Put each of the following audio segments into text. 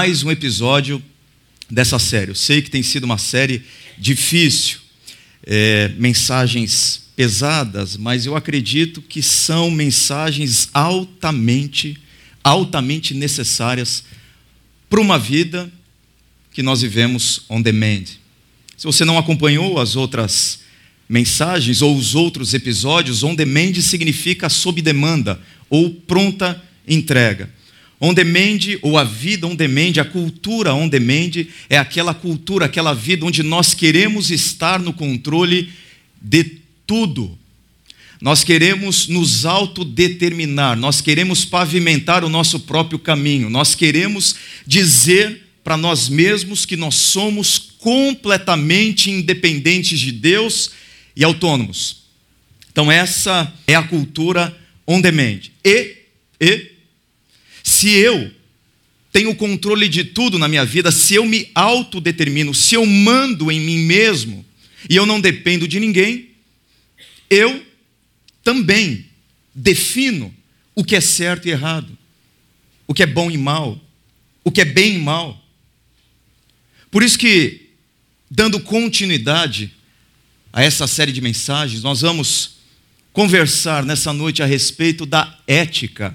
mais um episódio dessa série. Eu sei que tem sido uma série difícil, é, mensagens pesadas, mas eu acredito que são mensagens altamente, altamente necessárias para uma vida que nós vivemos on demand. Se você não acompanhou as outras mensagens ou os outros episódios, on demand significa sob demanda ou pronta entrega. On demand, ou a vida on demand, a cultura on demand, é aquela cultura, aquela vida onde nós queremos estar no controle de tudo. Nós queremos nos autodeterminar, nós queremos pavimentar o nosso próprio caminho, nós queremos dizer para nós mesmos que nós somos completamente independentes de Deus e autônomos. Então, essa é a cultura on demand. E, e se eu tenho controle de tudo na minha vida, se eu me autodetermino, se eu mando em mim mesmo e eu não dependo de ninguém, eu também defino o que é certo e errado, o que é bom e mal, o que é bem e mal. Por isso que, dando continuidade a essa série de mensagens, nós vamos conversar nessa noite a respeito da ética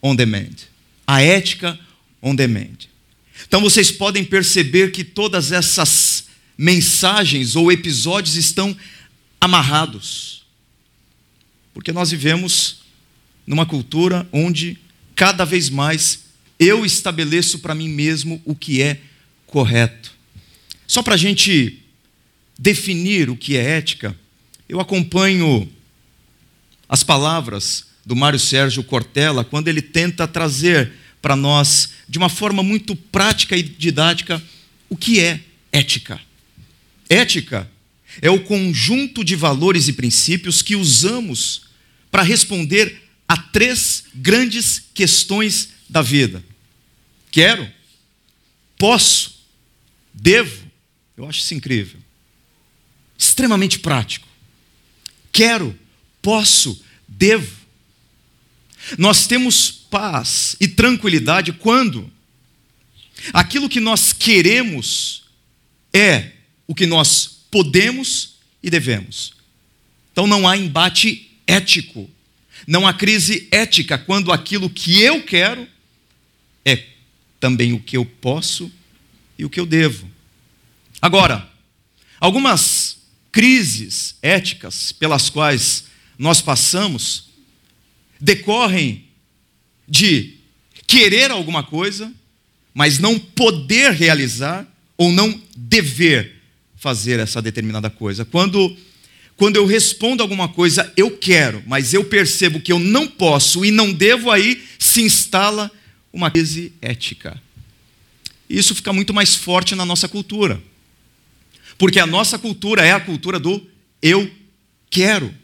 on demand. A ética on demand. Então vocês podem perceber que todas essas mensagens ou episódios estão amarrados. Porque nós vivemos numa cultura onde cada vez mais eu estabeleço para mim mesmo o que é correto. Só para a gente definir o que é ética, eu acompanho as palavras do Mário Sérgio Cortella, quando ele tenta trazer para nós, de uma forma muito prática e didática, o que é ética. Ética é o conjunto de valores e princípios que usamos para responder a três grandes questões da vida: quero, posso, devo. Eu acho isso incrível. Extremamente prático. Quero, posso, devo. Nós temos paz e tranquilidade quando aquilo que nós queremos é o que nós podemos e devemos. Então não há embate ético, não há crise ética quando aquilo que eu quero é também o que eu posso e o que eu devo. Agora, algumas crises éticas pelas quais nós passamos decorrem de querer alguma coisa, mas não poder realizar ou não dever fazer essa determinada coisa. Quando quando eu respondo alguma coisa, eu quero, mas eu percebo que eu não posso e não devo, aí se instala uma crise ética. Isso fica muito mais forte na nossa cultura. Porque a nossa cultura é a cultura do eu quero.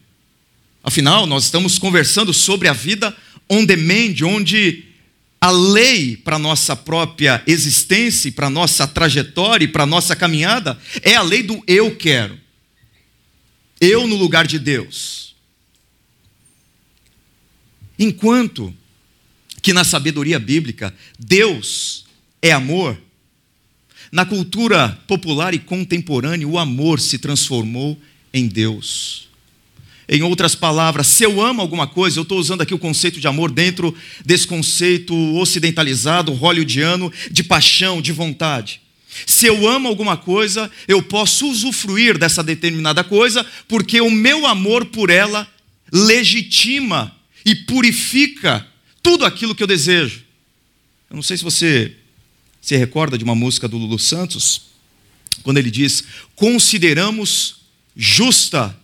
Afinal, nós estamos conversando sobre a vida on demand, onde a lei para nossa própria existência, para nossa trajetória e para nossa caminhada é a lei do eu quero. Eu no lugar de Deus. Enquanto que na sabedoria bíblica Deus é amor, na cultura popular e contemporânea o amor se transformou em Deus. Em outras palavras, se eu amo alguma coisa, eu estou usando aqui o conceito de amor dentro desse conceito ocidentalizado, hollywoodiano, de paixão, de vontade. Se eu amo alguma coisa, eu posso usufruir dessa determinada coisa, porque o meu amor por ela legitima e purifica tudo aquilo que eu desejo. Eu não sei se você se recorda de uma música do Lulu Santos, quando ele diz: Consideramos justa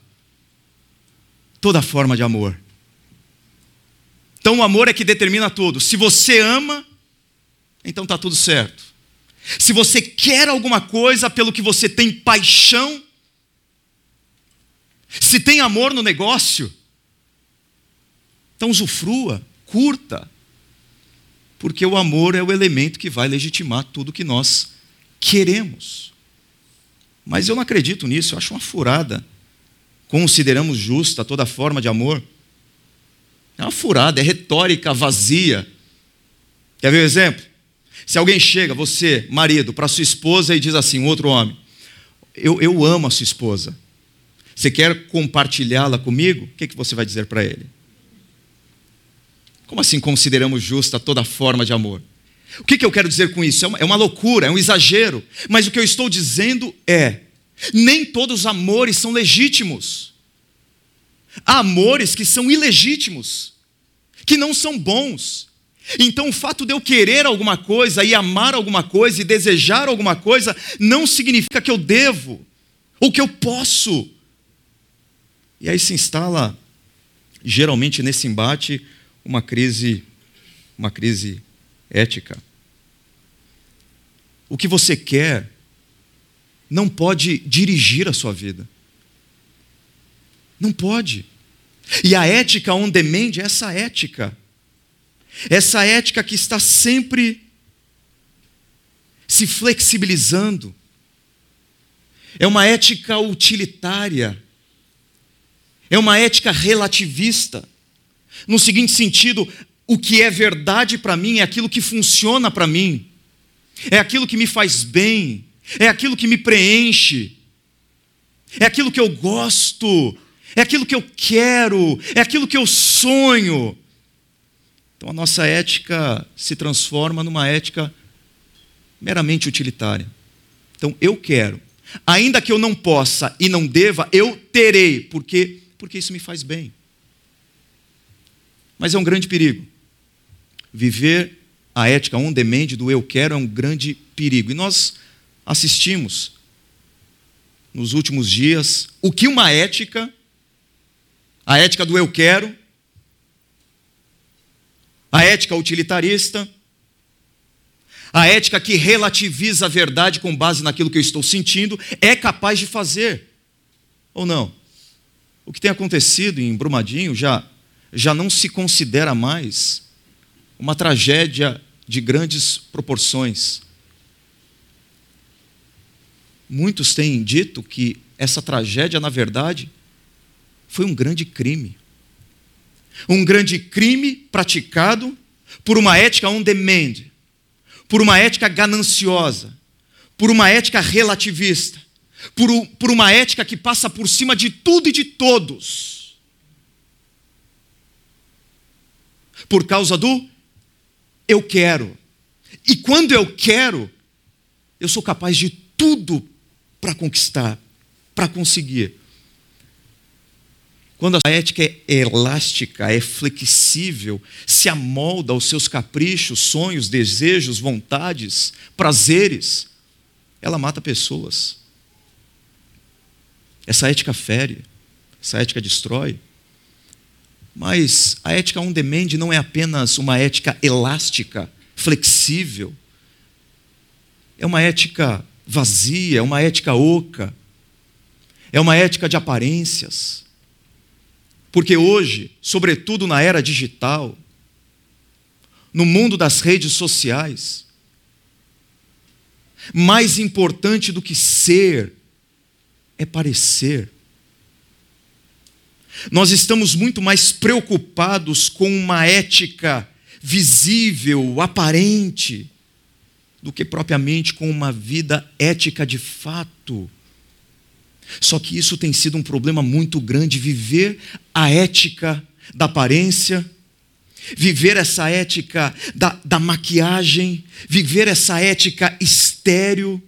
toda forma de amor. Então o amor é que determina tudo. Se você ama, então está tudo certo. Se você quer alguma coisa pelo que você tem paixão, Se tem amor no negócio, então usufrua, curta. Porque o amor é o elemento que vai legitimar tudo que nós queremos. Mas eu não acredito nisso, eu acho uma furada. Consideramos justa toda forma de amor. É uma furada, é retórica vazia. Quer ver o um exemplo? Se alguém chega, você, marido, para sua esposa e diz assim, um outro homem: eu, eu amo a sua esposa. Você quer compartilhá-la comigo? O que, que você vai dizer para ele? Como assim consideramos justa toda forma de amor? O que, que eu quero dizer com isso? É uma, é uma loucura, é um exagero. Mas o que eu estou dizendo é: nem todos os amores são legítimos. Há amores que são ilegítimos, que não são bons. Então, o fato de eu querer alguma coisa e amar alguma coisa e desejar alguma coisa não significa que eu devo ou que eu posso. E aí se instala, geralmente nesse embate, uma crise, uma crise ética. O que você quer não pode dirigir a sua vida. Não pode. E a ética on demand é essa ética. Essa ética que está sempre se flexibilizando. É uma ética utilitária. É uma ética relativista. No seguinte sentido, o que é verdade para mim é aquilo que funciona para mim, é aquilo que me faz bem, é aquilo que me preenche, é aquilo que eu gosto, é aquilo que eu quero, é aquilo que eu sonho. Então a nossa ética se transforma numa ética meramente utilitária. Então eu quero, ainda que eu não possa e não deva, eu terei, porque porque isso me faz bem. Mas é um grande perigo. Viver a ética on demand do eu quero é um grande perigo. E nós assistimos nos últimos dias o que uma ética, a ética do eu quero, a ética utilitarista, a ética que relativiza a verdade com base naquilo que eu estou sentindo, é capaz de fazer. Ou não? O que tem acontecido em Brumadinho já, já não se considera mais uma tragédia de grandes proporções. Muitos têm dito que essa tragédia, na verdade, foi um grande crime. Um grande crime praticado por uma ética on demand, por uma ética gananciosa, por uma ética relativista, por, por uma ética que passa por cima de tudo e de todos. Por causa do eu quero. E quando eu quero, eu sou capaz de tudo para conquistar, para conseguir. Quando a ética é elástica, é flexível, se amolda aos seus caprichos, sonhos, desejos, vontades, prazeres, ela mata pessoas. Essa ética fere, essa ética destrói. Mas a ética on demand não é apenas uma ética elástica, flexível. É uma ética vazia, é uma ética oca. É uma ética de aparências. Porque hoje, sobretudo na era digital, no mundo das redes sociais, mais importante do que ser é parecer. Nós estamos muito mais preocupados com uma ética visível, aparente, do que propriamente com uma vida ética de fato. Só que isso tem sido um problema muito grande viver a ética da aparência, viver essa ética da, da maquiagem, viver essa ética estéreo.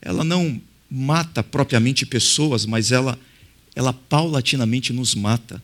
Ela não mata propriamente pessoas, mas ela, ela paulatinamente nos mata.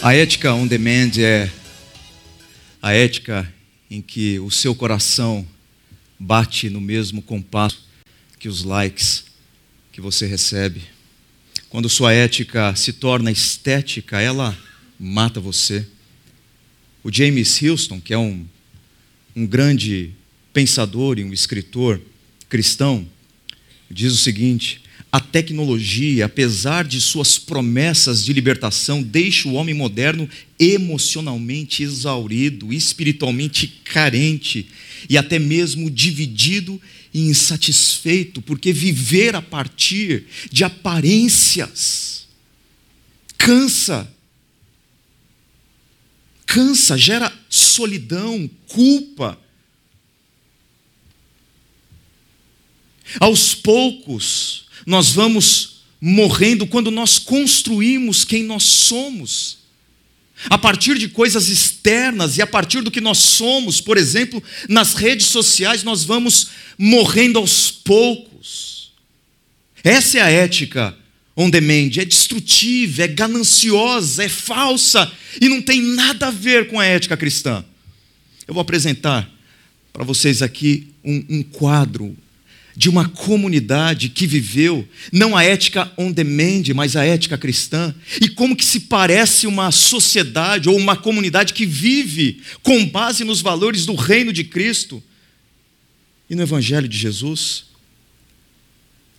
A ética on demand é a ética em que o seu coração bate no mesmo compasso que os likes que você recebe. Quando sua ética se torna estética, ela mata você. O James Houston, que é um, um grande pensador e um escritor cristão, diz o seguinte: a tecnologia, apesar de suas promessas de libertação, deixa o homem moderno emocionalmente exaurido, espiritualmente carente e até mesmo dividido e insatisfeito, porque viver a partir de aparências cansa. Cansa, gera solidão, culpa. Aos poucos, nós vamos morrendo quando nós construímos quem nós somos. A partir de coisas externas e a partir do que nós somos, por exemplo, nas redes sociais, nós vamos morrendo aos poucos. Essa é a ética on demand, é destrutiva, é gananciosa, é falsa e não tem nada a ver com a ética cristã. Eu vou apresentar para vocês aqui um, um quadro de uma comunidade que viveu não a ética on demand, mas a ética cristã, e como que se parece uma sociedade ou uma comunidade que vive com base nos valores do reino de Cristo e no evangelho de Jesus.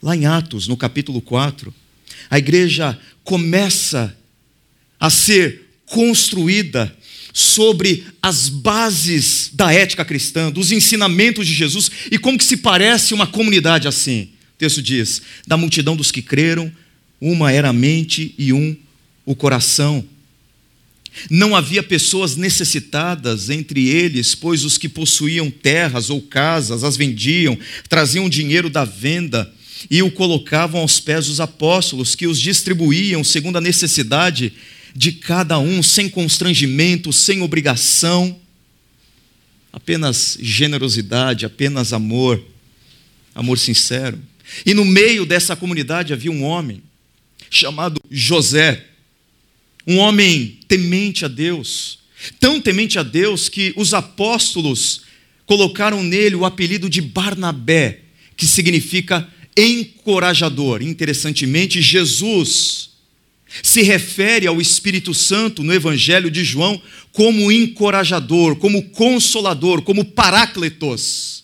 Lá em Atos, no capítulo 4, a igreja começa a ser construída sobre as bases da ética cristã, dos ensinamentos de Jesus e como que se parece uma comunidade assim. O texto diz: da multidão dos que creram, uma era a mente e um o coração. Não havia pessoas necessitadas entre eles, pois os que possuíam terras ou casas as vendiam, traziam dinheiro da venda e o colocavam aos pés dos apóstolos, que os distribuíam segundo a necessidade de cada um, sem constrangimento, sem obrigação, apenas generosidade, apenas amor, amor sincero. E no meio dessa comunidade havia um homem chamado José, um homem temente a Deus, tão temente a Deus que os apóstolos colocaram nele o apelido de Barnabé, que significa encorajador. Interessantemente, Jesus se refere ao Espírito Santo no Evangelho de João como encorajador, como consolador, como parácletos.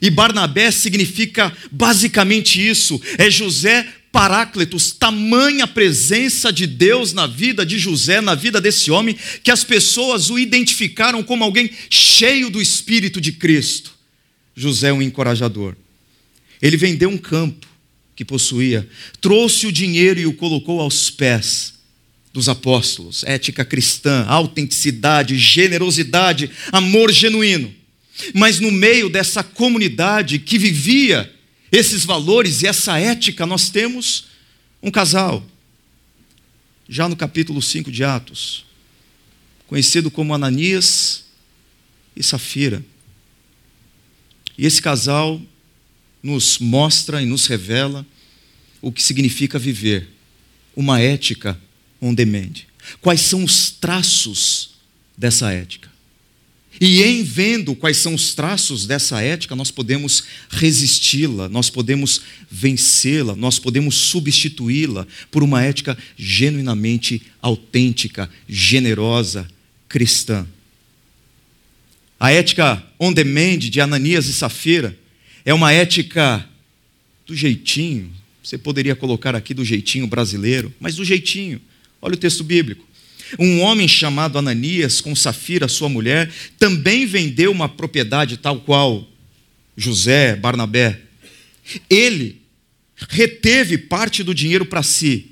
E Barnabé significa basicamente isso: é José Parácletos, tamanha presença de Deus na vida de José, na vida desse homem, que as pessoas o identificaram como alguém cheio do Espírito de Cristo. José é um encorajador. Ele vendeu um campo que possuía, trouxe o dinheiro e o colocou aos pés dos apóstolos. Ética cristã, autenticidade, generosidade, amor genuíno. Mas no meio dessa comunidade que vivia esses valores e essa ética, nós temos um casal. Já no capítulo 5 de Atos, conhecido como Ananias e Safira. E esse casal nos mostra e nos revela o que significa viver uma ética on demand. Quais são os traços dessa ética? E em vendo quais são os traços dessa ética, nós podemos resisti-la, nós podemos vencê-la, nós podemos substituí-la por uma ética genuinamente autêntica, generosa, cristã. A ética on demand de Ananias e Safira é uma ética do jeitinho. Você poderia colocar aqui do jeitinho brasileiro, mas do jeitinho. Olha o texto bíblico. Um homem chamado Ananias, com Safira, sua mulher, também vendeu uma propriedade tal qual José, Barnabé. Ele reteve parte do dinheiro para si.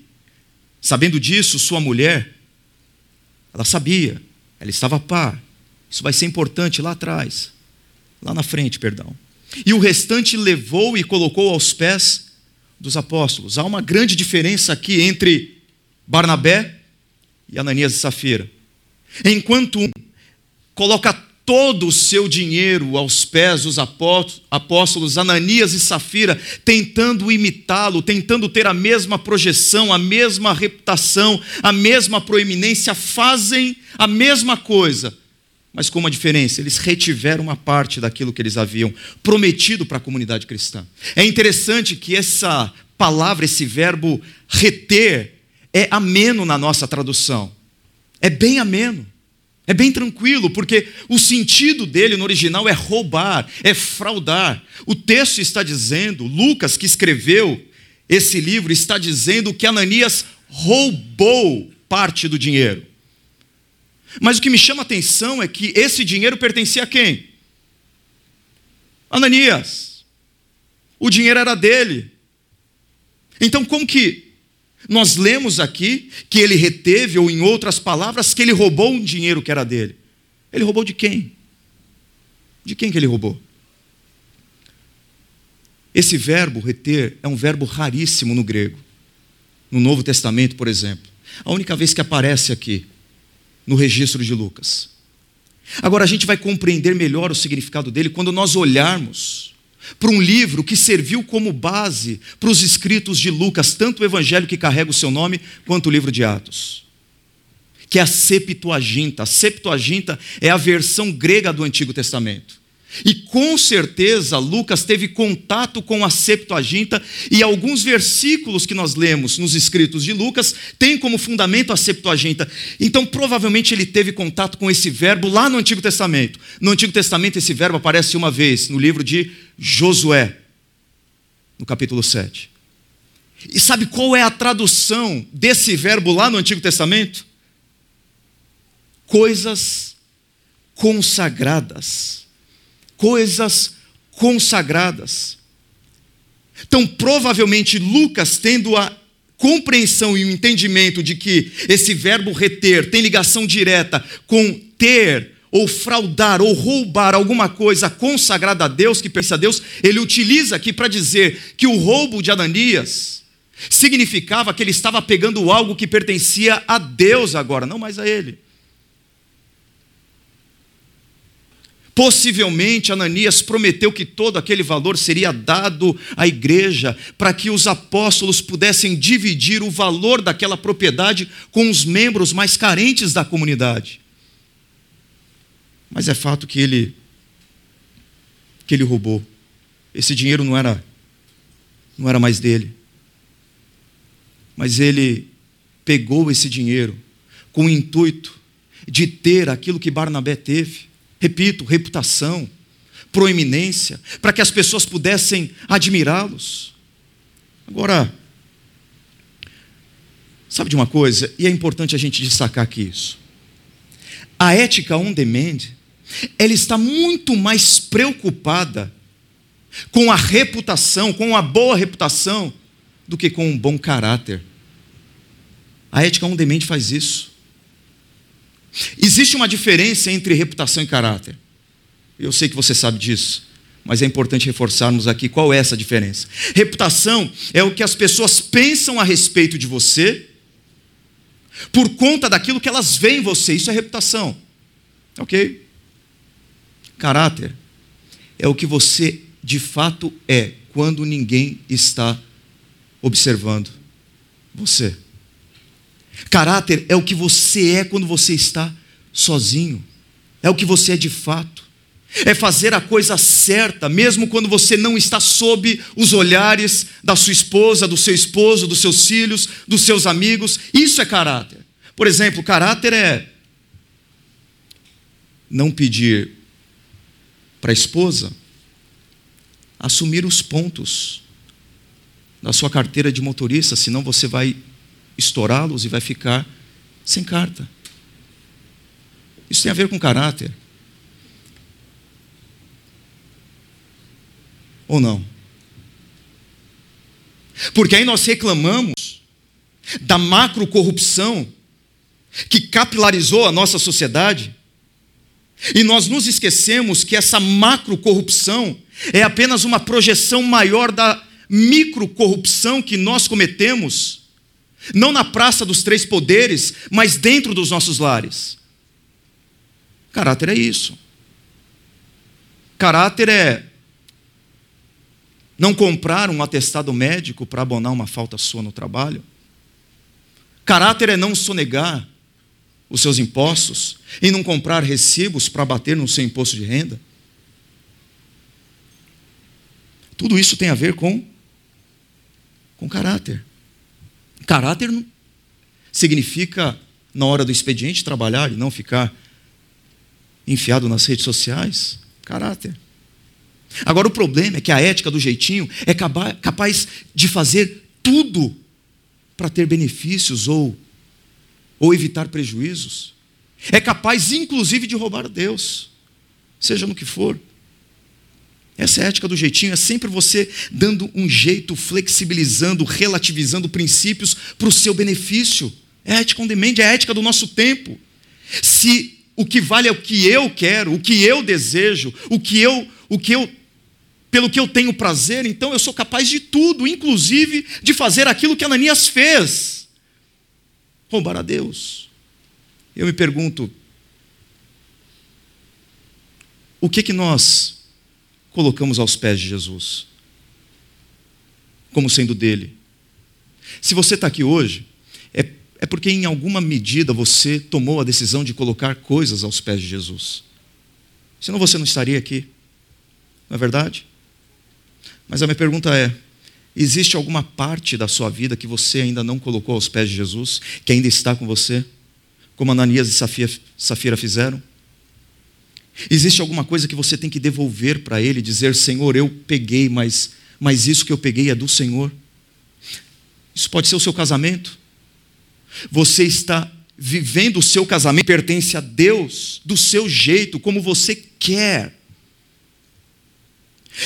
Sabendo disso, sua mulher, ela sabia, ela estava a par. Isso vai ser importante lá atrás, lá na frente, perdão e o restante levou e colocou aos pés dos apóstolos. Há uma grande diferença aqui entre Barnabé e Ananias e Safira. Enquanto um coloca todo o seu dinheiro aos pés dos apóstolos Ananias e Safira, tentando imitá-lo, tentando ter a mesma projeção, a mesma reputação, a mesma proeminência, fazem a mesma coisa, mas com uma diferença: eles retiveram uma parte daquilo que eles haviam prometido para a comunidade cristã. É interessante que essa palavra, esse verbo reter, é ameno na nossa tradução. É bem ameno. É bem tranquilo, porque o sentido dele no original é roubar, é fraudar. O texto está dizendo, Lucas, que escreveu esse livro, está dizendo que Ananias roubou parte do dinheiro. Mas o que me chama a atenção é que esse dinheiro pertencia a quem? Ananias. O dinheiro era dele. Então, como que nós lemos aqui que ele reteve, ou em outras palavras, que ele roubou um dinheiro que era dele. Ele roubou de quem? De quem que ele roubou? Esse verbo reter é um verbo raríssimo no grego. No Novo Testamento, por exemplo. A única vez que aparece aqui, no registro de Lucas. Agora a gente vai compreender melhor o significado dele quando nós olharmos para um livro que serviu como base para os escritos de Lucas, tanto o evangelho que carrega o seu nome, quanto o livro de Atos. Que é a Septuaginta. A Septuaginta é a versão grega do Antigo Testamento. E com certeza Lucas teve contato com a Septuaginta e alguns versículos que nós lemos nos escritos de Lucas têm como fundamento a Septuaginta. Então provavelmente ele teve contato com esse verbo lá no Antigo Testamento. No Antigo Testamento esse verbo aparece uma vez no livro de Josué, no capítulo 7. E sabe qual é a tradução desse verbo lá no Antigo Testamento? Coisas consagradas coisas consagradas. Então, provavelmente, Lucas, tendo a compreensão e o entendimento de que esse verbo reter tem ligação direta com ter, ou fraudar, ou roubar alguma coisa consagrada a Deus, que pertence a Deus, ele utiliza aqui para dizer que o roubo de Ananias significava que ele estava pegando algo que pertencia a Deus agora, não mais a ele. Possivelmente Ananias prometeu que todo aquele valor seria dado à igreja, para que os apóstolos pudessem dividir o valor daquela propriedade com os membros mais carentes da comunidade. Mas é fato que ele que ele roubou. Esse dinheiro não era não era mais dele. Mas ele pegou esse dinheiro com o intuito de ter aquilo que Barnabé teve repito, reputação, proeminência, para que as pessoas pudessem admirá-los. Agora, sabe de uma coisa? E é importante a gente destacar aqui isso. A ética on demand, ela está muito mais preocupada com a reputação, com a boa reputação, do que com um bom caráter. A ética on demand faz isso. Existe uma diferença entre reputação e caráter. Eu sei que você sabe disso, mas é importante reforçarmos aqui qual é essa diferença. Reputação é o que as pessoas pensam a respeito de você por conta daquilo que elas veem em você. Isso é reputação. Ok? Caráter é o que você de fato é quando ninguém está observando você. Caráter é o que você é quando você está sozinho. É o que você é de fato. É fazer a coisa certa, mesmo quando você não está sob os olhares da sua esposa, do seu esposo, dos seus filhos, dos seus amigos. Isso é caráter. Por exemplo, caráter é não pedir para a esposa assumir os pontos da sua carteira de motorista, senão você vai estourá-los e vai ficar sem carta. Isso tem a ver com caráter. Ou não? Porque aí nós reclamamos da macro corrupção que capilarizou a nossa sociedade. E nós nos esquecemos que essa macro corrupção é apenas uma projeção maior da micro corrupção que nós cometemos não na praça dos três poderes, mas dentro dos nossos lares. Caráter é isso. Caráter é não comprar um atestado médico para abonar uma falta sua no trabalho. Caráter é não sonegar os seus impostos e não comprar recibos para bater no seu imposto de renda. Tudo isso tem a ver com com caráter. Caráter significa na hora do expediente trabalhar e não ficar enfiado nas redes sociais. Caráter. Agora o problema é que a ética do jeitinho é capaz de fazer tudo para ter benefícios ou, ou evitar prejuízos. É capaz, inclusive, de roubar a Deus, seja no que for. Essa é a ética do jeitinho, é sempre você dando um jeito, flexibilizando, relativizando princípios para o seu benefício. É a ética on demand, é a ética do nosso tempo. Se o que vale é o que eu quero, o que eu desejo, o que eu, o que eu pelo que eu tenho prazer, então eu sou capaz de tudo, inclusive de fazer aquilo que Ananias fez roubar a Deus. Eu me pergunto, o que que nós colocamos aos pés de Jesus? Como sendo dele? Se você está aqui hoje, é, é porque em alguma medida você tomou a decisão de colocar coisas aos pés de Jesus. Senão você não estaria aqui. Não é verdade? Mas a minha pergunta é: existe alguma parte da sua vida que você ainda não colocou aos pés de Jesus, que ainda está com você, como Ananias e Safira, Safira fizeram? Existe alguma coisa que você tem que devolver para Ele, dizer: Senhor, eu peguei, mas, mas isso que eu peguei é do Senhor? Isso pode ser o seu casamento. Você está vivendo o seu casamento, pertence a Deus, do seu jeito, como você quer.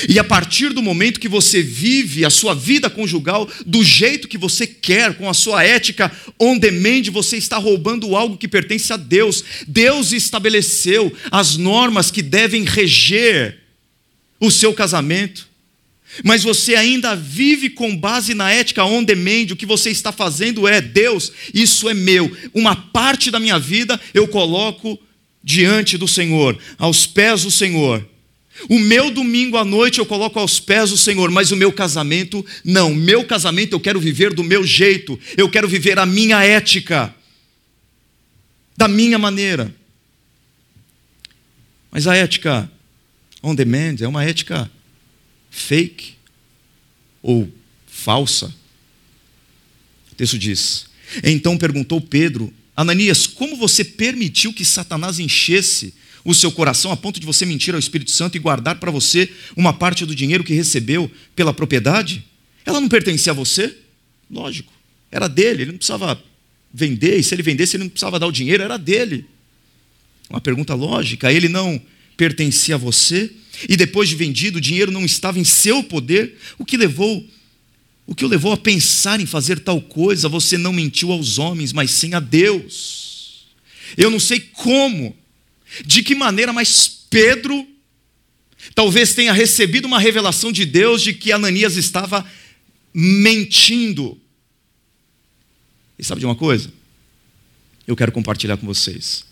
E a partir do momento que você vive a sua vida conjugal do jeito que você quer, com a sua ética on demand, você está roubando algo que pertence a Deus. Deus estabeleceu as normas que devem reger o seu casamento. Mas você ainda vive com base na ética on demand, o que você está fazendo é: Deus, isso é meu, uma parte da minha vida eu coloco diante do Senhor, aos pés do Senhor o meu domingo à noite eu coloco aos pés do Senhor, mas o meu casamento, não. Meu casamento eu quero viver do meu jeito, eu quero viver a minha ética, da minha maneira. Mas a ética on demand é uma ética fake ou falsa. O texto diz: Então perguntou Pedro, Ananias, como você permitiu que Satanás enchesse o seu coração a ponto de você mentir ao Espírito Santo e guardar para você uma parte do dinheiro que recebeu pela propriedade? Ela não pertencia a você? Lógico, era dele, ele não precisava vender, e se ele vendesse, ele não precisava dar o dinheiro, era dele. Uma pergunta lógica, ele não pertencia a você, e depois de vendido, o dinheiro não estava em seu poder, o que levou o que o levou a pensar em fazer tal coisa? Você não mentiu aos homens, mas sim a Deus. Eu não sei como de que maneira, mas Pedro talvez tenha recebido uma revelação de Deus de que Ananias estava mentindo. E sabe de uma coisa? Eu quero compartilhar com vocês.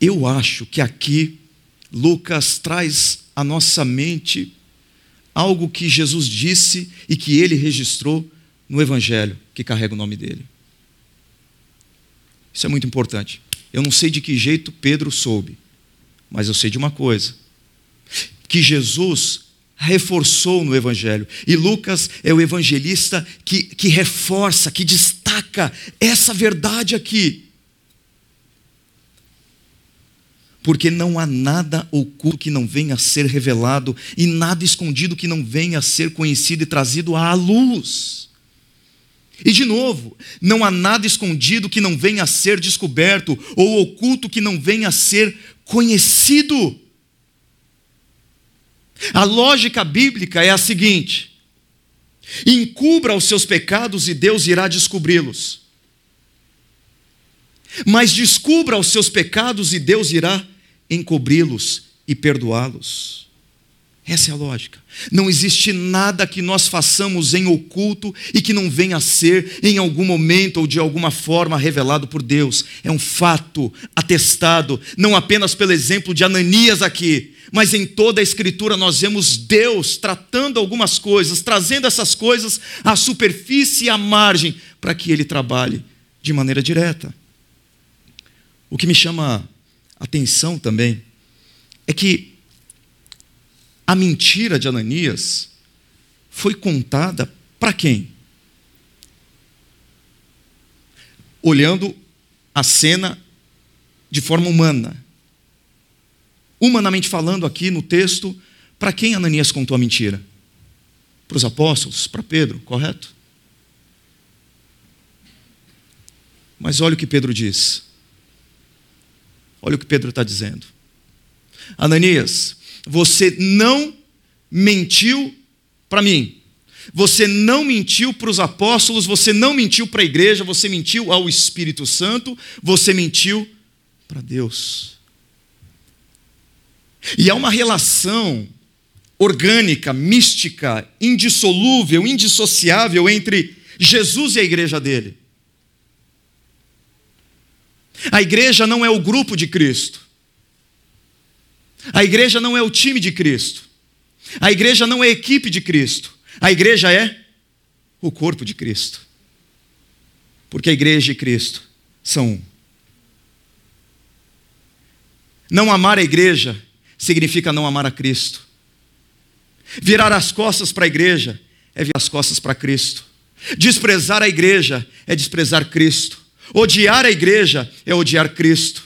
Eu acho que aqui Lucas traz à nossa mente algo que Jesus disse e que ele registrou no Evangelho que carrega o nome dele. Isso é muito importante. Eu não sei de que jeito Pedro soube, mas eu sei de uma coisa: que Jesus reforçou no Evangelho. E Lucas é o evangelista que, que reforça, que destaca essa verdade aqui. Porque não há nada oculto que não venha a ser revelado, e nada escondido que não venha a ser conhecido e trazido à luz. E de novo, não há nada escondido que não venha a ser descoberto, ou oculto que não venha a ser conhecido. A lógica bíblica é a seguinte: encubra os seus pecados e Deus irá descobri-los. Mas descubra os seus pecados e Deus irá encobri-los e perdoá-los. Essa é a lógica. Não existe nada que nós façamos em oculto e que não venha a ser em algum momento ou de alguma forma revelado por Deus. É um fato atestado, não apenas pelo exemplo de Ananias aqui, mas em toda a Escritura nós vemos Deus tratando algumas coisas, trazendo essas coisas à superfície e à margem, para que ele trabalhe de maneira direta. O que me chama atenção também é que a mentira de Ananias foi contada para quem? Olhando a cena de forma humana. Humanamente falando, aqui no texto, para quem Ananias contou a mentira? Para os apóstolos, para Pedro, correto? Mas olha o que Pedro diz. Olha o que Pedro está dizendo. Ananias, você não mentiu para mim. Você não mentiu para os apóstolos, você não mentiu para a igreja, você mentiu ao Espírito Santo, você mentiu para Deus. E há uma relação orgânica, mística, indissolúvel, indissociável entre Jesus e a igreja dele. A igreja não é o grupo de Cristo. A igreja não é o time de Cristo. A igreja não é a equipe de Cristo. A igreja é o corpo de Cristo. Porque a igreja e Cristo são um. Não amar a igreja significa não amar a Cristo. Virar as costas para a igreja é virar as costas para Cristo. Desprezar a igreja é desprezar Cristo. Odiar a igreja é odiar Cristo.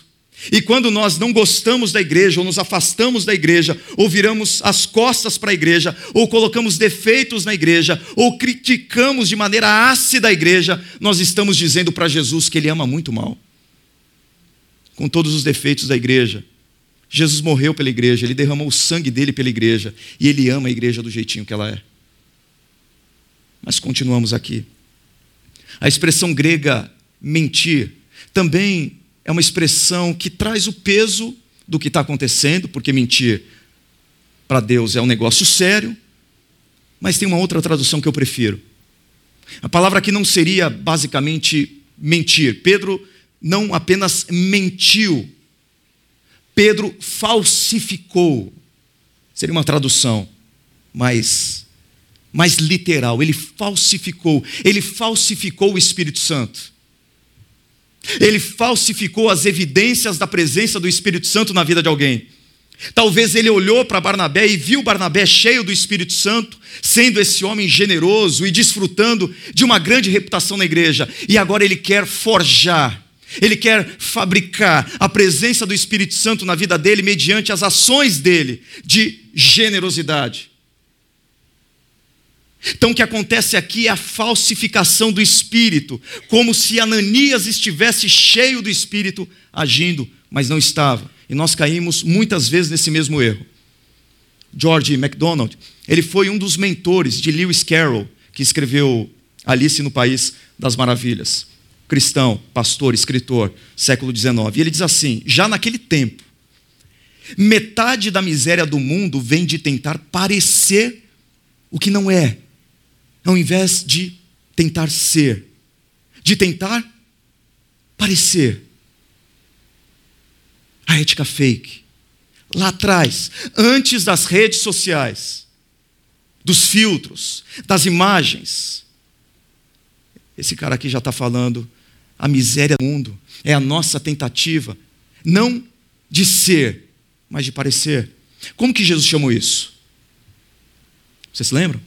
E quando nós não gostamos da igreja, ou nos afastamos da igreja, ou viramos as costas para a igreja, ou colocamos defeitos na igreja, ou criticamos de maneira ácida a igreja, nós estamos dizendo para Jesus que ele ama muito mal. Com todos os defeitos da igreja. Jesus morreu pela igreja, ele derramou o sangue dele pela igreja, e ele ama a igreja do jeitinho que ela é. Mas continuamos aqui. A expressão grega mentir também é uma expressão que traz o peso do que está acontecendo, porque mentir para Deus é um negócio sério, mas tem uma outra tradução que eu prefiro. A palavra aqui não seria basicamente mentir. Pedro não apenas mentiu, Pedro falsificou. Seria uma tradução mais, mais literal. Ele falsificou. Ele falsificou o Espírito Santo. Ele falsificou as evidências da presença do Espírito Santo na vida de alguém. Talvez ele olhou para Barnabé e viu Barnabé cheio do Espírito Santo, sendo esse homem generoso e desfrutando de uma grande reputação na igreja. E agora ele quer forjar, ele quer fabricar a presença do Espírito Santo na vida dele mediante as ações dele de generosidade. Então o que acontece aqui é a falsificação do espírito, como se Ananias estivesse cheio do espírito agindo, mas não estava. E nós caímos muitas vezes nesse mesmo erro. George MacDonald, ele foi um dos mentores de Lewis Carroll, que escreveu Alice no País das Maravilhas. Cristão, pastor, escritor, século XIX. E ele diz assim: já naquele tempo, metade da miséria do mundo vem de tentar parecer o que não é ao invés de tentar ser, de tentar parecer. A ética fake. Lá atrás, antes das redes sociais, dos filtros, das imagens. Esse cara aqui já está falando, a miséria do mundo é a nossa tentativa, não de ser, mas de parecer. Como que Jesus chamou isso? Vocês se lembram?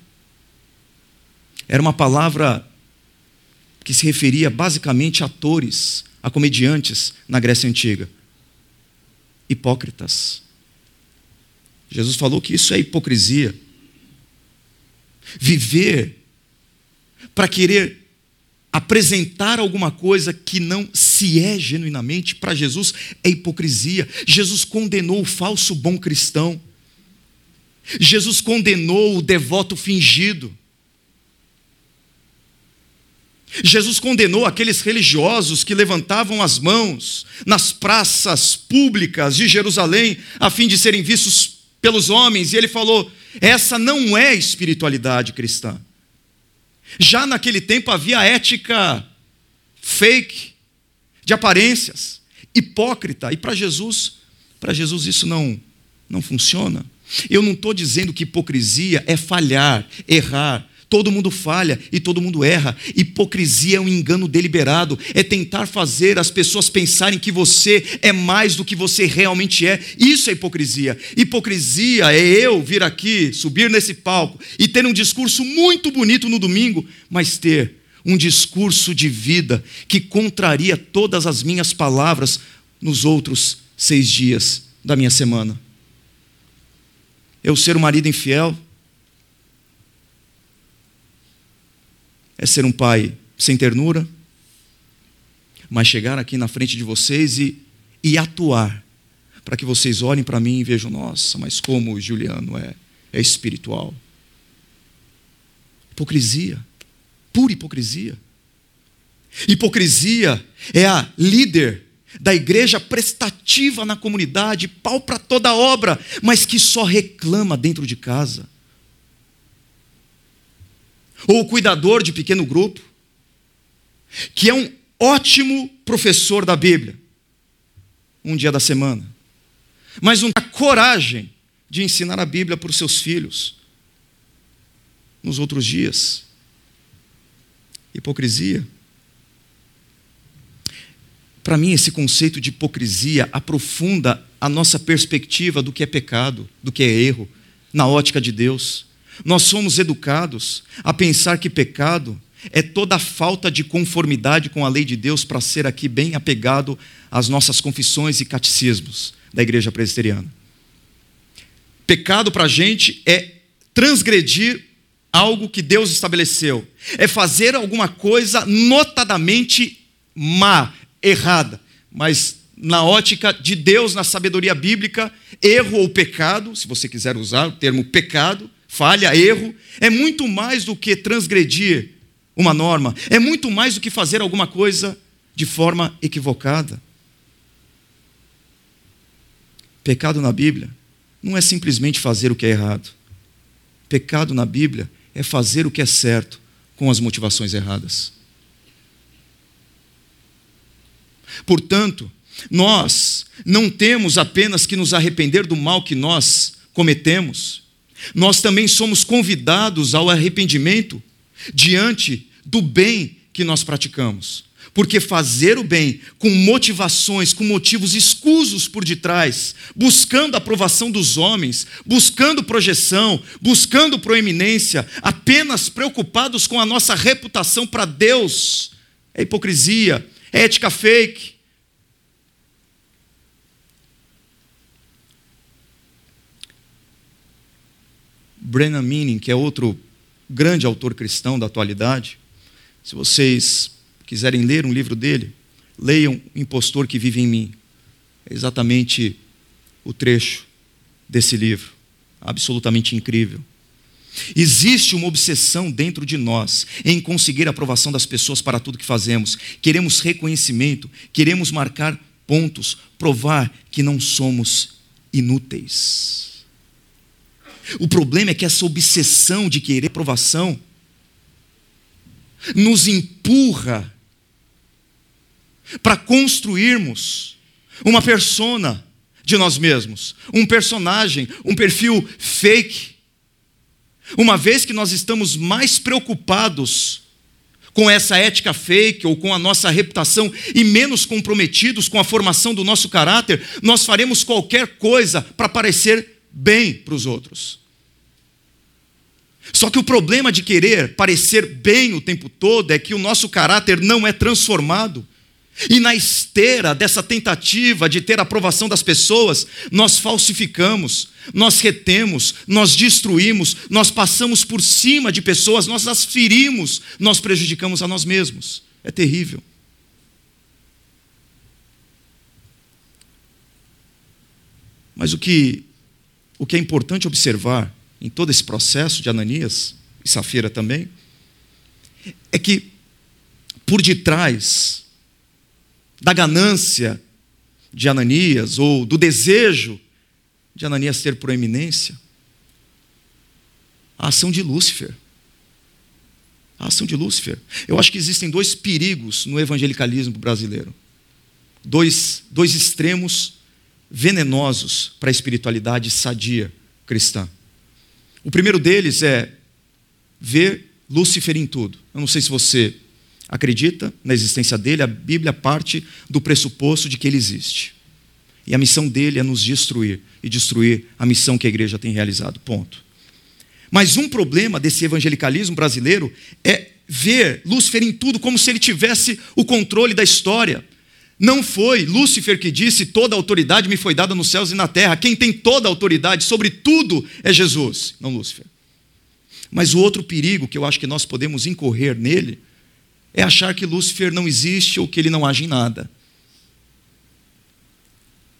Era uma palavra que se referia basicamente a atores, a comediantes na Grécia Antiga. Hipócritas. Jesus falou que isso é hipocrisia. Viver para querer apresentar alguma coisa que não se é genuinamente para Jesus é hipocrisia. Jesus condenou o falso bom cristão. Jesus condenou o devoto fingido. Jesus condenou aqueles religiosos que levantavam as mãos nas praças públicas de Jerusalém a fim de serem vistos pelos homens, e ele falou: essa não é espiritualidade cristã. Já naquele tempo havia ética fake, de aparências, hipócrita, e para Jesus, para Jesus isso não não funciona. Eu não estou dizendo que hipocrisia é falhar, errar, Todo mundo falha e todo mundo erra. Hipocrisia é um engano deliberado, é tentar fazer as pessoas pensarem que você é mais do que você realmente é. Isso é hipocrisia. Hipocrisia é eu vir aqui, subir nesse palco e ter um discurso muito bonito no domingo, mas ter um discurso de vida que contraria todas as minhas palavras nos outros seis dias da minha semana. Eu ser um marido infiel, é ser um pai sem ternura, mas chegar aqui na frente de vocês e, e atuar, para que vocês olhem para mim e vejam, nossa, mas como o Juliano é, é espiritual. Hipocrisia, pura hipocrisia. Hipocrisia é a líder da igreja prestativa na comunidade, pau para toda obra, mas que só reclama dentro de casa ou o cuidador de pequeno grupo, que é um ótimo professor da Bíblia, um dia da semana, mas não tem coragem de ensinar a Bíblia para os seus filhos nos outros dias. Hipocrisia. Para mim, esse conceito de hipocrisia aprofunda a nossa perspectiva do que é pecado, do que é erro, na ótica de Deus. Nós somos educados a pensar que pecado é toda a falta de conformidade com a lei de Deus para ser aqui bem apegado às nossas confissões e catecismos da igreja presbiteriana. Pecado para a gente é transgredir algo que Deus estabeleceu, é fazer alguma coisa notadamente má, errada, mas na ótica de Deus, na sabedoria bíblica, erro ou pecado, se você quiser usar o termo pecado, falha, erro, é muito mais do que transgredir uma norma, é muito mais do que fazer alguma coisa de forma equivocada. Pecado na Bíblia não é simplesmente fazer o que é errado. Pecado na Bíblia é fazer o que é certo com as motivações erradas. Portanto, nós não temos apenas que nos arrepender do mal que nós cometemos, nós também somos convidados ao arrependimento diante do bem que nós praticamos. Porque fazer o bem com motivações, com motivos escusos por detrás, buscando a aprovação dos homens, buscando projeção, buscando proeminência, apenas preocupados com a nossa reputação para Deus, é hipocrisia, é ética fake, Brennan Manning, que é outro grande autor cristão da atualidade. Se vocês quiserem ler um livro dele, leiam Impostor que Vive em Mim. É exatamente o trecho desse livro. Absolutamente incrível. Existe uma obsessão dentro de nós em conseguir a aprovação das pessoas para tudo que fazemos. Queremos reconhecimento, queremos marcar pontos, provar que não somos inúteis. O problema é que essa obsessão de querer aprovação nos empurra para construirmos uma persona de nós mesmos, um personagem, um perfil fake. Uma vez que nós estamos mais preocupados com essa ética fake ou com a nossa reputação e menos comprometidos com a formação do nosso caráter, nós faremos qualquer coisa para parecer bem para os outros. Só que o problema de querer parecer bem o tempo todo é que o nosso caráter não é transformado. E na esteira dessa tentativa de ter a aprovação das pessoas, nós falsificamos, nós retemos, nós destruímos, nós passamos por cima de pessoas, nós as ferimos, nós prejudicamos a nós mesmos. É terrível. Mas o que o que é importante observar em todo esse processo de Ananias e Safira também, é que por detrás da ganância de Ananias ou do desejo de Ananias ter proeminência? A ação de Lúcifer. A ação de Lúcifer. Eu acho que existem dois perigos no evangelicalismo brasileiro. Dois, dois extremos venenosos para a espiritualidade sadia cristã. O primeiro deles é ver Lúcifer em tudo. Eu não sei se você acredita na existência dele, a Bíblia parte do pressuposto de que ele existe. E a missão dele é nos destruir e destruir a missão que a igreja tem realizado. Ponto. Mas um problema desse evangelicalismo brasileiro é ver Lúcifer em tudo como se ele tivesse o controle da história. Não foi Lúcifer que disse: toda autoridade me foi dada nos céus e na terra. Quem tem toda autoridade sobre tudo é Jesus, não Lúcifer. Mas o outro perigo que eu acho que nós podemos incorrer nele é achar que Lúcifer não existe ou que ele não age em nada.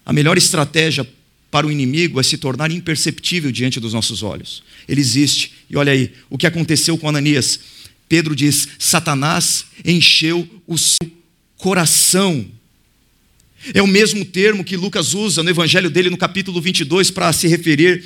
A melhor estratégia para o inimigo é se tornar imperceptível diante dos nossos olhos. Ele existe. E olha aí, o que aconteceu com Ananias. Pedro diz: Satanás encheu o seu coração. É o mesmo termo que Lucas usa no evangelho dele no capítulo 22 para se referir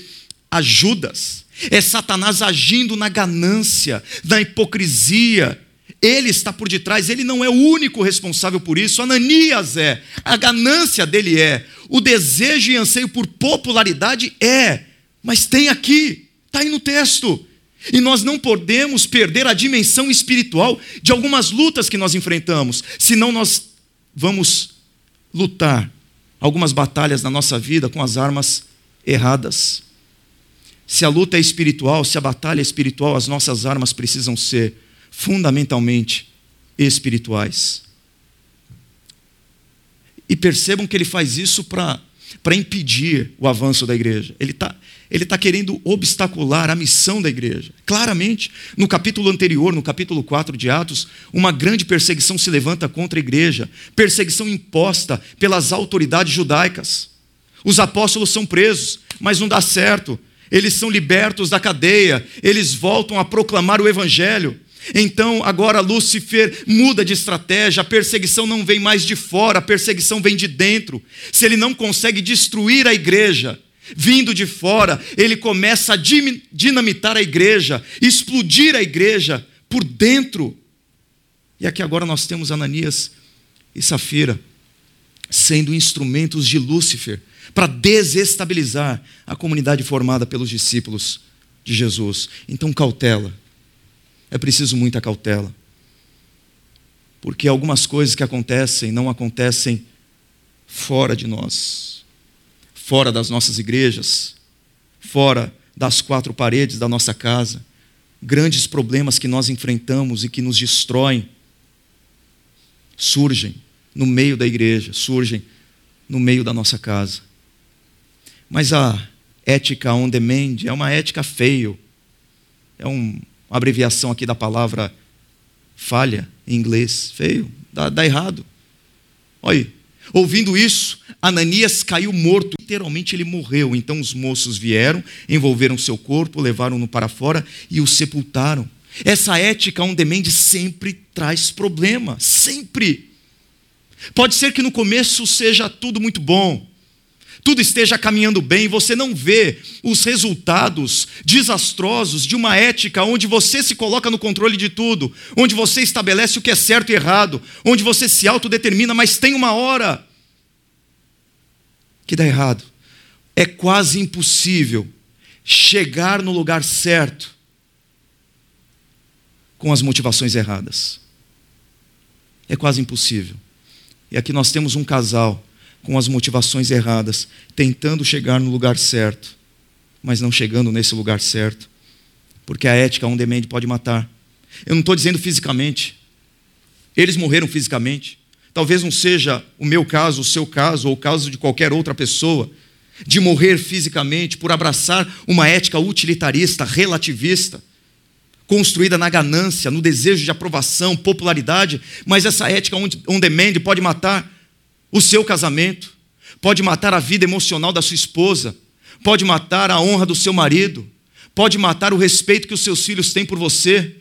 a Judas. É Satanás agindo na ganância, na hipocrisia, ele está por detrás, ele não é o único responsável por isso. Ananias é, a ganância dele é, o desejo e anseio por popularidade é, mas tem aqui, está aí no texto. E nós não podemos perder a dimensão espiritual de algumas lutas que nós enfrentamos, senão nós vamos lutar algumas batalhas na nossa vida com as armas erradas. Se a luta é espiritual, se a batalha é espiritual, as nossas armas precisam ser fundamentalmente espirituais. E percebam que ele faz isso para impedir o avanço da igreja. Ele está ele tá querendo obstacular a missão da igreja. Claramente, no capítulo anterior, no capítulo 4 de Atos, uma grande perseguição se levanta contra a igreja perseguição imposta pelas autoridades judaicas. Os apóstolos são presos, mas não dá certo. Eles são libertos da cadeia, eles voltam a proclamar o evangelho. Então, agora Lúcifer muda de estratégia, a perseguição não vem mais de fora, a perseguição vem de dentro. Se ele não consegue destruir a igreja, vindo de fora, ele começa a dinamitar a igreja, explodir a igreja por dentro. E aqui agora nós temos Ananias e Safira sendo instrumentos de Lúcifer para desestabilizar a comunidade formada pelos discípulos de Jesus. Então, cautela é preciso muita cautela. Porque algumas coisas que acontecem não acontecem fora de nós, fora das nossas igrejas, fora das quatro paredes da nossa casa. Grandes problemas que nós enfrentamos e que nos destroem surgem no meio da igreja, surgem no meio da nossa casa. Mas a ética on demand é uma ética feio, é um uma abreviação aqui da palavra falha em inglês, feio, dá, dá errado. Olha aí. Ouvindo isso, Ananias caiu morto, literalmente ele morreu. Então os moços vieram, envolveram seu corpo, levaram-no para fora e o sepultaram. Essa ética on demand sempre traz problema, sempre. Pode ser que no começo seja tudo muito bom, tudo esteja caminhando bem, você não vê os resultados desastrosos de uma ética onde você se coloca no controle de tudo, onde você estabelece o que é certo e errado, onde você se autodetermina, mas tem uma hora que dá errado. É quase impossível chegar no lugar certo com as motivações erradas. É quase impossível. E aqui nós temos um casal com as motivações erradas, tentando chegar no lugar certo, mas não chegando nesse lugar certo, porque a ética on demand pode matar. Eu não estou dizendo fisicamente, eles morreram fisicamente. Talvez não seja o meu caso, o seu caso, ou o caso de qualquer outra pessoa, de morrer fisicamente por abraçar uma ética utilitarista, relativista, construída na ganância, no desejo de aprovação, popularidade, mas essa ética on demand pode matar o seu casamento, pode matar a vida emocional da sua esposa, pode matar a honra do seu marido, pode matar o respeito que os seus filhos têm por você,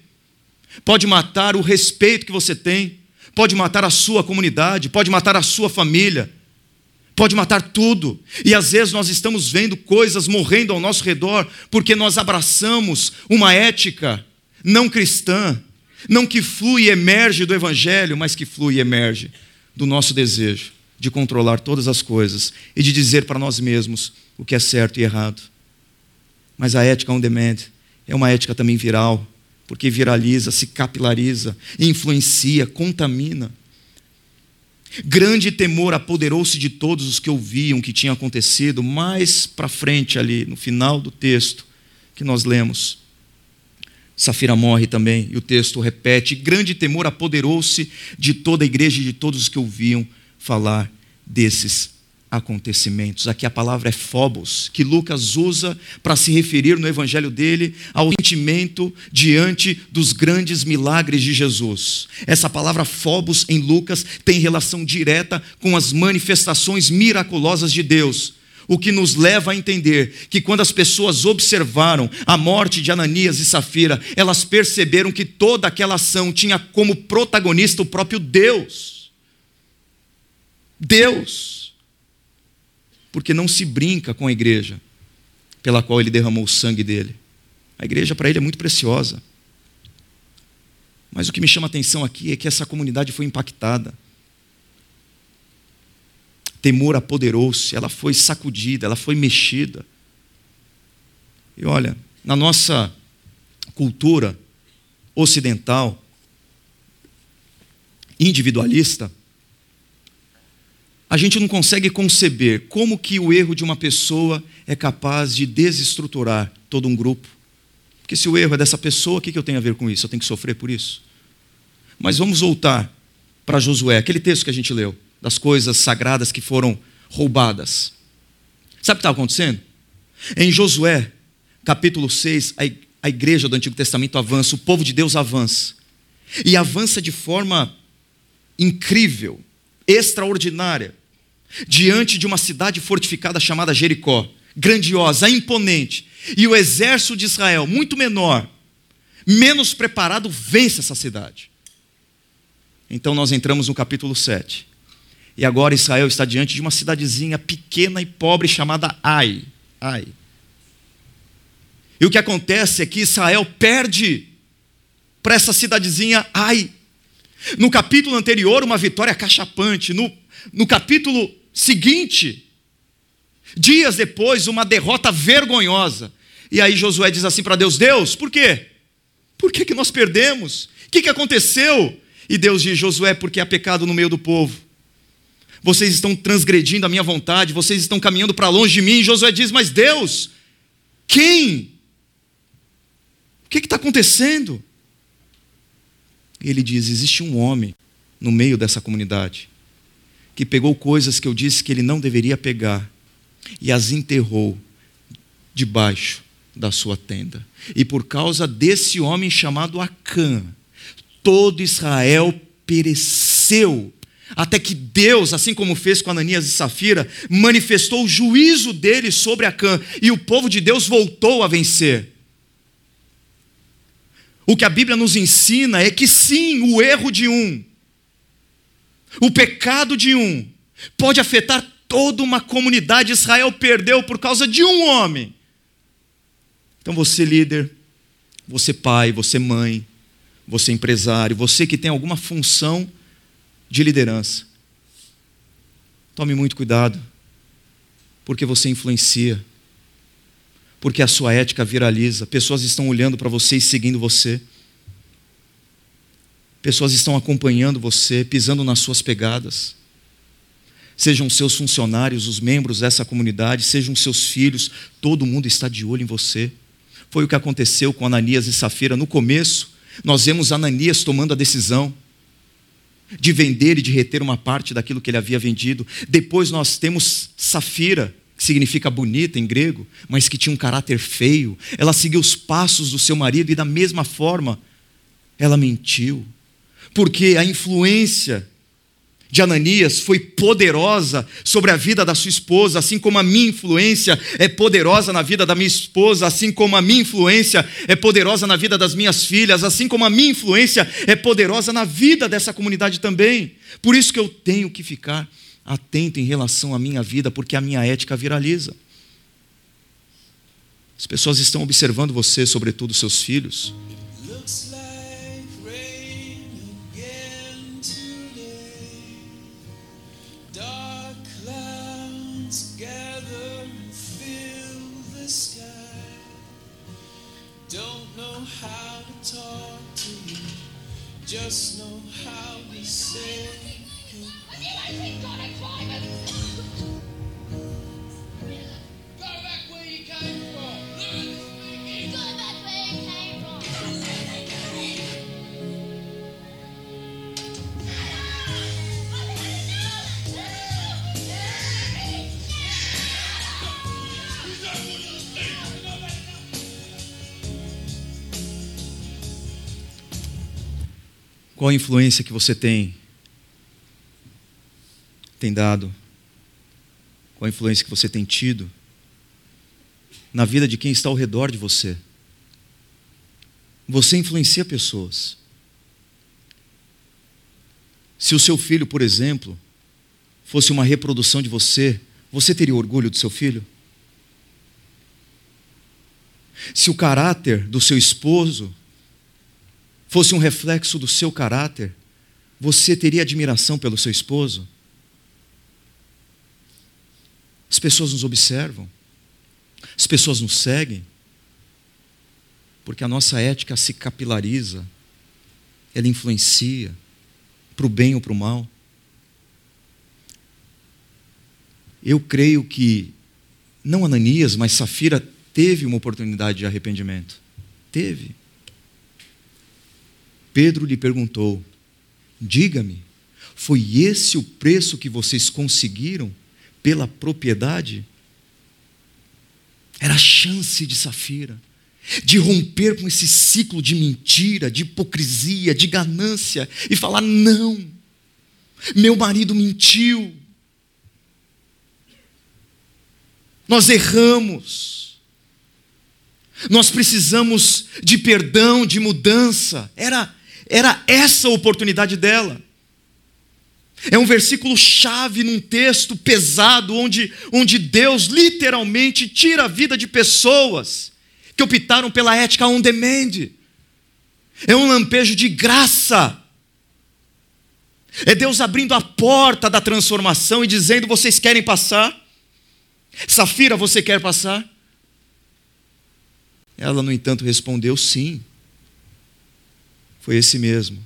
pode matar o respeito que você tem, pode matar a sua comunidade, pode matar a sua família, pode matar tudo. E às vezes nós estamos vendo coisas morrendo ao nosso redor porque nós abraçamos uma ética não cristã, não que flui e emerge do Evangelho, mas que flui e emerge do nosso desejo de controlar todas as coisas e de dizer para nós mesmos o que é certo e errado. Mas a ética on demand é uma ética também viral, porque viraliza, se capilariza, influencia, contamina. Grande temor apoderou-se de todos os que ouviam o que tinha acontecido, mais para frente ali, no final do texto que nós lemos. Safira morre também, e o texto repete: grande temor apoderou-se de toda a igreja e de todos os que ouviam falar desses acontecimentos. Aqui a palavra é phobos, que Lucas usa para se referir no evangelho dele ao sentimento diante dos grandes milagres de Jesus. Essa palavra phobos em Lucas tem relação direta com as manifestações miraculosas de Deus. O que nos leva a entender que quando as pessoas observaram a morte de Ananias e Safira, elas perceberam que toda aquela ação tinha como protagonista o próprio Deus. Deus porque não se brinca com a igreja pela qual ele derramou o sangue dele. A igreja para ele é muito preciosa. Mas o que me chama a atenção aqui é que essa comunidade foi impactada. Temor apoderou-se, ela foi sacudida, ela foi mexida. E olha, na nossa cultura ocidental, individualista, a gente não consegue conceber como que o erro de uma pessoa é capaz de desestruturar todo um grupo. Porque se o erro é dessa pessoa, o que eu tenho a ver com isso? Eu tenho que sofrer por isso? Mas vamos voltar para Josué, aquele texto que a gente leu, das coisas sagradas que foram roubadas. Sabe o que estava acontecendo? Em Josué, capítulo 6, a igreja do Antigo Testamento avança, o povo de Deus avança. E avança de forma incrível extraordinária diante de uma cidade fortificada chamada Jericó, grandiosa, imponente, e o exército de Israel, muito menor, menos preparado, vence essa cidade. Então nós entramos no capítulo 7. E agora Israel está diante de uma cidadezinha pequena e pobre chamada Ai. Ai. E o que acontece é que Israel perde para essa cidadezinha Ai. No capítulo anterior, uma vitória cachapante. No, no capítulo seguinte, dias depois, uma derrota vergonhosa. E aí Josué diz assim para Deus: Deus, por quê? Por que, que nós perdemos? O que, que aconteceu? E Deus diz: Josué, porque há pecado no meio do povo. Vocês estão transgredindo a minha vontade, vocês estão caminhando para longe de mim. E Josué diz: Mas Deus, quem? O que está acontecendo? ele diz: existe um homem no meio dessa comunidade que pegou coisas que eu disse que ele não deveria pegar e as enterrou debaixo da sua tenda. E por causa desse homem chamado Acã, todo Israel pereceu. Até que Deus, assim como fez com Ananias e Safira, manifestou o juízo dele sobre Acã, e o povo de Deus voltou a vencer. O que a Bíblia nos ensina é que sim, o erro de um, o pecado de um, pode afetar toda uma comunidade. Israel perdeu por causa de um homem. Então você, líder, você, pai, você, mãe, você, empresário, você que tem alguma função de liderança, tome muito cuidado, porque você influencia porque a sua ética viraliza, pessoas estão olhando para você e seguindo você. Pessoas estão acompanhando você, pisando nas suas pegadas. Sejam seus funcionários, os membros dessa comunidade, sejam seus filhos, todo mundo está de olho em você. Foi o que aconteceu com Ananias e Safira. No começo, nós vemos Ananias tomando a decisão de vender e de reter uma parte daquilo que ele havia vendido. Depois nós temos Safira, que significa bonita em grego, mas que tinha um caráter feio. Ela seguiu os passos do seu marido e, da mesma forma, ela mentiu. Porque a influência de Ananias foi poderosa sobre a vida da sua esposa, assim como a minha influência é poderosa na vida da minha esposa, assim como a minha influência é poderosa na vida das minhas filhas, assim como a minha influência é poderosa na vida dessa comunidade também. Por isso que eu tenho que ficar atento em relação à minha vida, porque a minha ética viraliza. As pessoas estão observando você, sobretudo seus filhos. Qual a influência que você tem tem dado? Qual a influência que você tem tido na vida de quem está ao redor de você? Você influencia pessoas. Se o seu filho, por exemplo, fosse uma reprodução de você, você teria orgulho do seu filho? Se o caráter do seu esposo fosse um reflexo do seu caráter, você teria admiração pelo seu esposo? As pessoas nos observam, as pessoas nos seguem, porque a nossa ética se capilariza, ela influencia para o bem ou para o mal. Eu creio que, não Ananias, mas Safira teve uma oportunidade de arrependimento. Teve. Pedro lhe perguntou: Diga-me, foi esse o preço que vocês conseguiram pela propriedade? Era a chance de Safira de romper com esse ciclo de mentira, de hipocrisia, de ganância e falar: não, meu marido mentiu, nós erramos, nós precisamos de perdão, de mudança. Era era essa a oportunidade dela. É um versículo chave num texto pesado, onde, onde Deus literalmente tira a vida de pessoas que optaram pela ética on demand. É um lampejo de graça. É Deus abrindo a porta da transformação e dizendo: vocês querem passar? Safira, você quer passar? Ela, no entanto, respondeu: sim foi esse mesmo.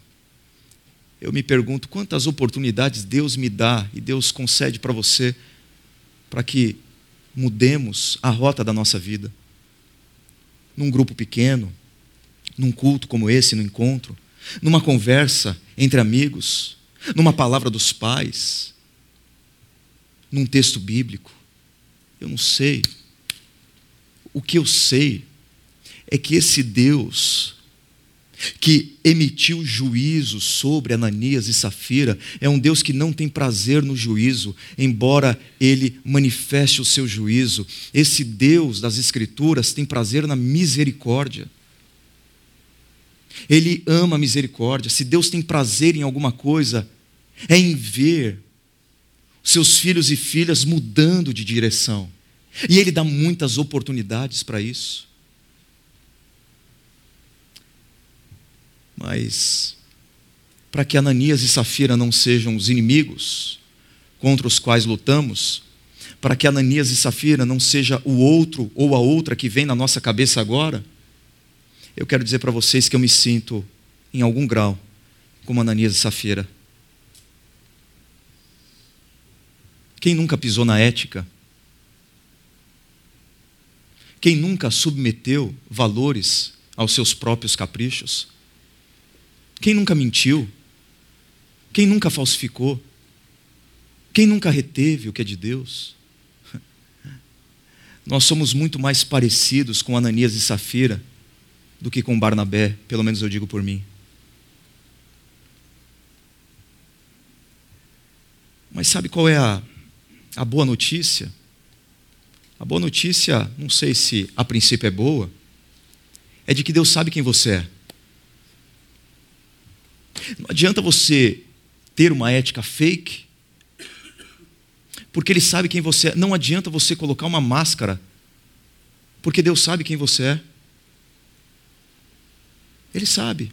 Eu me pergunto quantas oportunidades Deus me dá e Deus concede para você para que mudemos a rota da nossa vida. Num grupo pequeno, num culto como esse, no encontro, numa conversa entre amigos, numa palavra dos pais, num texto bíblico. Eu não sei. O que eu sei é que esse Deus que emitiu juízo sobre Ananias e Safira, é um Deus que não tem prazer no juízo, embora ele manifeste o seu juízo. Esse Deus das Escrituras tem prazer na misericórdia. Ele ama a misericórdia. Se Deus tem prazer em alguma coisa, é em ver seus filhos e filhas mudando de direção. E Ele dá muitas oportunidades para isso. Mas para que Ananias e Safira não sejam os inimigos contra os quais lutamos, para que Ananias e Safira não seja o outro ou a outra que vem na nossa cabeça agora, eu quero dizer para vocês que eu me sinto, em algum grau, como Ananias e Safira. Quem nunca pisou na ética? Quem nunca submeteu valores aos seus próprios caprichos? Quem nunca mentiu? Quem nunca falsificou? Quem nunca reteve o que é de Deus? Nós somos muito mais parecidos com Ananias e Safira do que com Barnabé, pelo menos eu digo por mim. Mas sabe qual é a, a boa notícia? A boa notícia, não sei se a princípio é boa, é de que Deus sabe quem você é. Não adianta você ter uma ética fake porque Ele sabe quem você é. Não adianta você colocar uma máscara, porque Deus sabe quem você é. Ele sabe.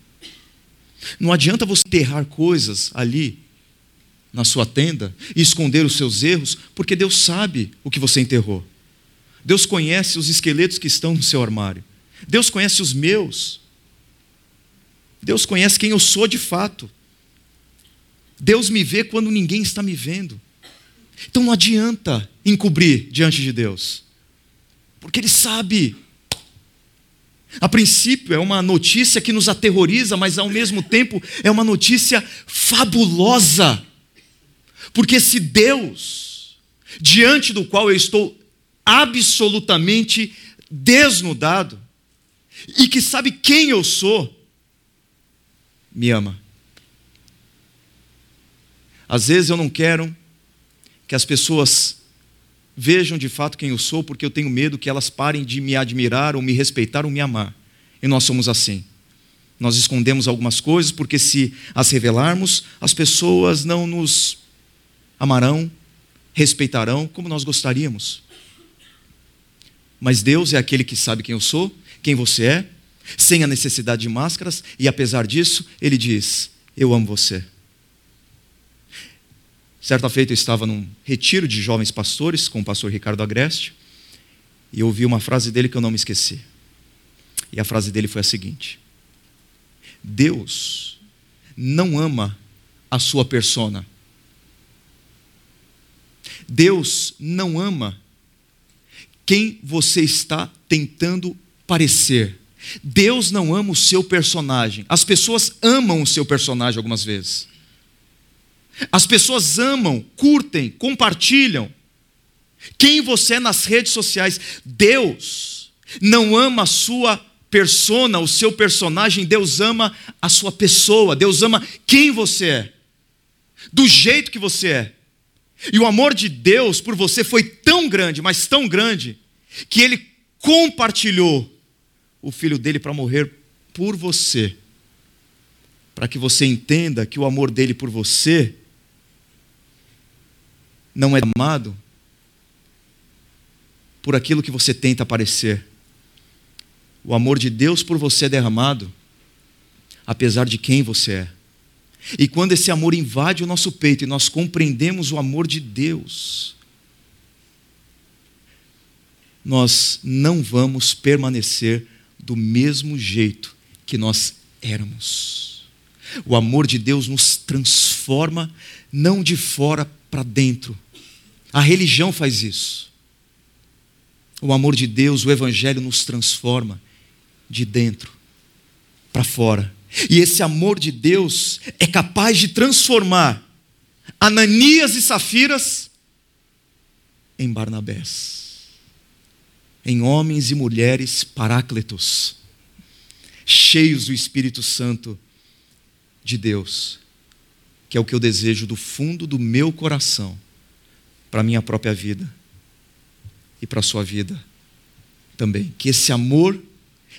Não adianta você enterrar coisas ali na sua tenda e esconder os seus erros, porque Deus sabe o que você enterrou. Deus conhece os esqueletos que estão no seu armário. Deus conhece os meus. Deus conhece quem eu sou de fato. Deus me vê quando ninguém está me vendo. Então não adianta encobrir diante de Deus, porque Ele sabe. A princípio é uma notícia que nos aterroriza, mas ao mesmo tempo é uma notícia fabulosa. Porque se Deus, diante do qual eu estou absolutamente desnudado, e que sabe quem eu sou, me ama. Às vezes eu não quero que as pessoas vejam de fato quem eu sou, porque eu tenho medo que elas parem de me admirar, ou me respeitar, ou me amar. E nós somos assim. Nós escondemos algumas coisas, porque se as revelarmos, as pessoas não nos amarão, respeitarão como nós gostaríamos. Mas Deus é aquele que sabe quem eu sou, quem você é, sem a necessidade de máscaras, e apesar disso, Ele diz: Eu amo você. Certa feita eu estava num retiro de jovens pastores com o pastor Ricardo Agreste e ouvi uma frase dele que eu não me esqueci. E a frase dele foi a seguinte: Deus não ama a sua persona. Deus não ama quem você está tentando parecer. Deus não ama o seu personagem. As pessoas amam o seu personagem algumas vezes. As pessoas amam, curtem, compartilham quem você é nas redes sociais. Deus não ama a sua persona, o seu personagem, Deus ama a sua pessoa, Deus ama quem você é, do jeito que você é. E o amor de Deus por você foi tão grande, mas tão grande, que ele compartilhou o filho dele para morrer por você. Para que você entenda que o amor dele por você não é amado por aquilo que você tenta parecer. O amor de Deus por você é derramado, apesar de quem você é. E quando esse amor invade o nosso peito e nós compreendemos o amor de Deus, nós não vamos permanecer do mesmo jeito que nós éramos. O amor de Deus nos transforma, não de fora para dentro. A religião faz isso. O amor de Deus, o Evangelho nos transforma de dentro para fora. E esse amor de Deus é capaz de transformar Ananias e Safiras em Barnabés, em homens e mulheres paráclitos, cheios do Espírito Santo de Deus, que é o que eu desejo do fundo do meu coração para a minha própria vida e para a sua vida também. Que esse amor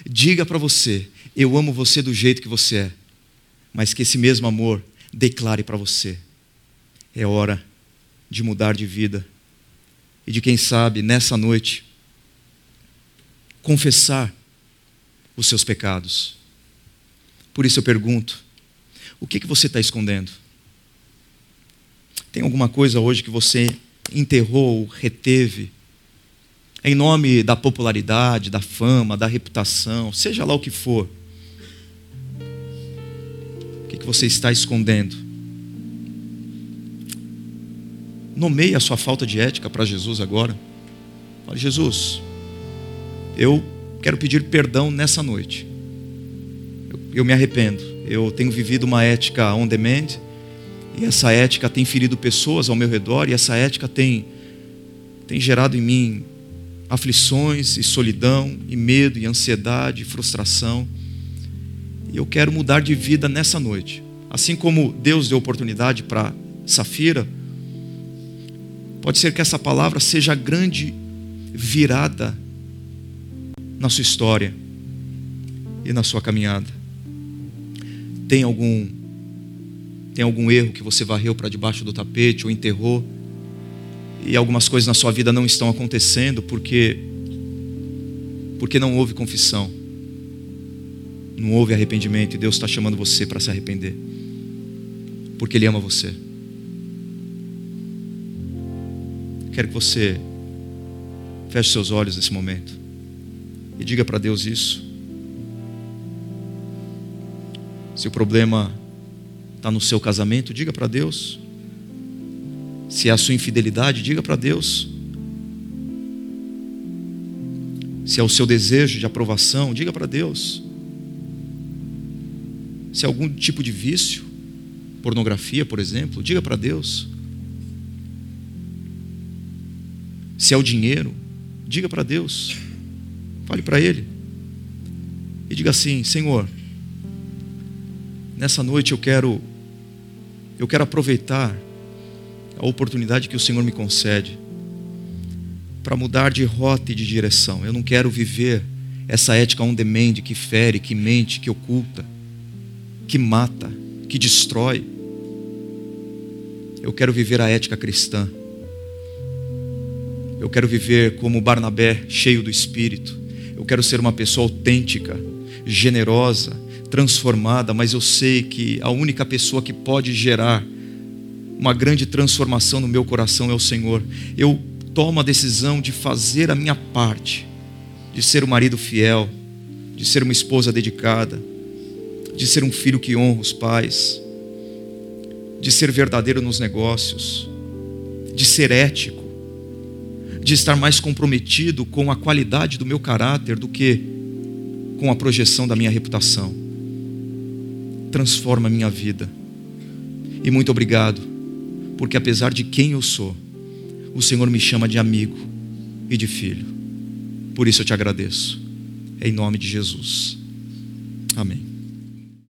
diga para você: eu amo você do jeito que você é, mas que esse mesmo amor declare para você: é hora de mudar de vida e de, quem sabe, nessa noite, confessar os seus pecados. Por isso eu pergunto: o que, que você está escondendo? Tem alguma coisa hoje que você enterrou, reteve, em nome da popularidade, da fama, da reputação, seja lá o que for. O que você está escondendo? Nomeie a sua falta de ética para Jesus agora. Fale, Jesus, eu quero pedir perdão nessa noite. Eu, eu me arrependo. Eu tenho vivido uma ética on demand e essa ética tem ferido pessoas ao meu redor, e essa ética tem, tem gerado em mim aflições e solidão, e medo, e ansiedade, e frustração. E eu quero mudar de vida nessa noite. Assim como Deus deu oportunidade para Safira, pode ser que essa palavra seja a grande virada na sua história e na sua caminhada. Tem algum tem algum erro que você varreu para debaixo do tapete ou enterrou? e algumas coisas na sua vida não estão acontecendo porque porque não houve confissão, não houve arrependimento e Deus está chamando você para se arrepender, porque Ele ama você. Quero que você feche seus olhos nesse momento e diga para Deus isso. Se o problema está no seu casamento, diga para Deus. Se é a sua infidelidade, diga para Deus. Se é o seu desejo de aprovação, diga para Deus. Se é algum tipo de vício, pornografia, por exemplo, diga para Deus. Se é o dinheiro, diga para Deus. Fale para Ele. E diga assim: Senhor, nessa noite eu quero, eu quero aproveitar a oportunidade que o Senhor me concede para mudar de rota e de direção. Eu não quero viver essa ética on demand que fere, que mente, que oculta, que mata, que destrói. Eu quero viver a ética cristã. Eu quero viver como Barnabé, cheio do Espírito. Eu quero ser uma pessoa autêntica, generosa, transformada, mas eu sei que a única pessoa que pode gerar uma grande transformação no meu coração é o Senhor. Eu tomo a decisão de fazer a minha parte, de ser um marido fiel, de ser uma esposa dedicada, de ser um filho que honra os pais, de ser verdadeiro nos negócios, de ser ético, de estar mais comprometido com a qualidade do meu caráter do que com a projeção da minha reputação transforma a minha vida. E muito obrigado, porque apesar de quem eu sou, o Senhor me chama de amigo e de filho. Por isso eu te agradeço. Em nome de Jesus. Amém.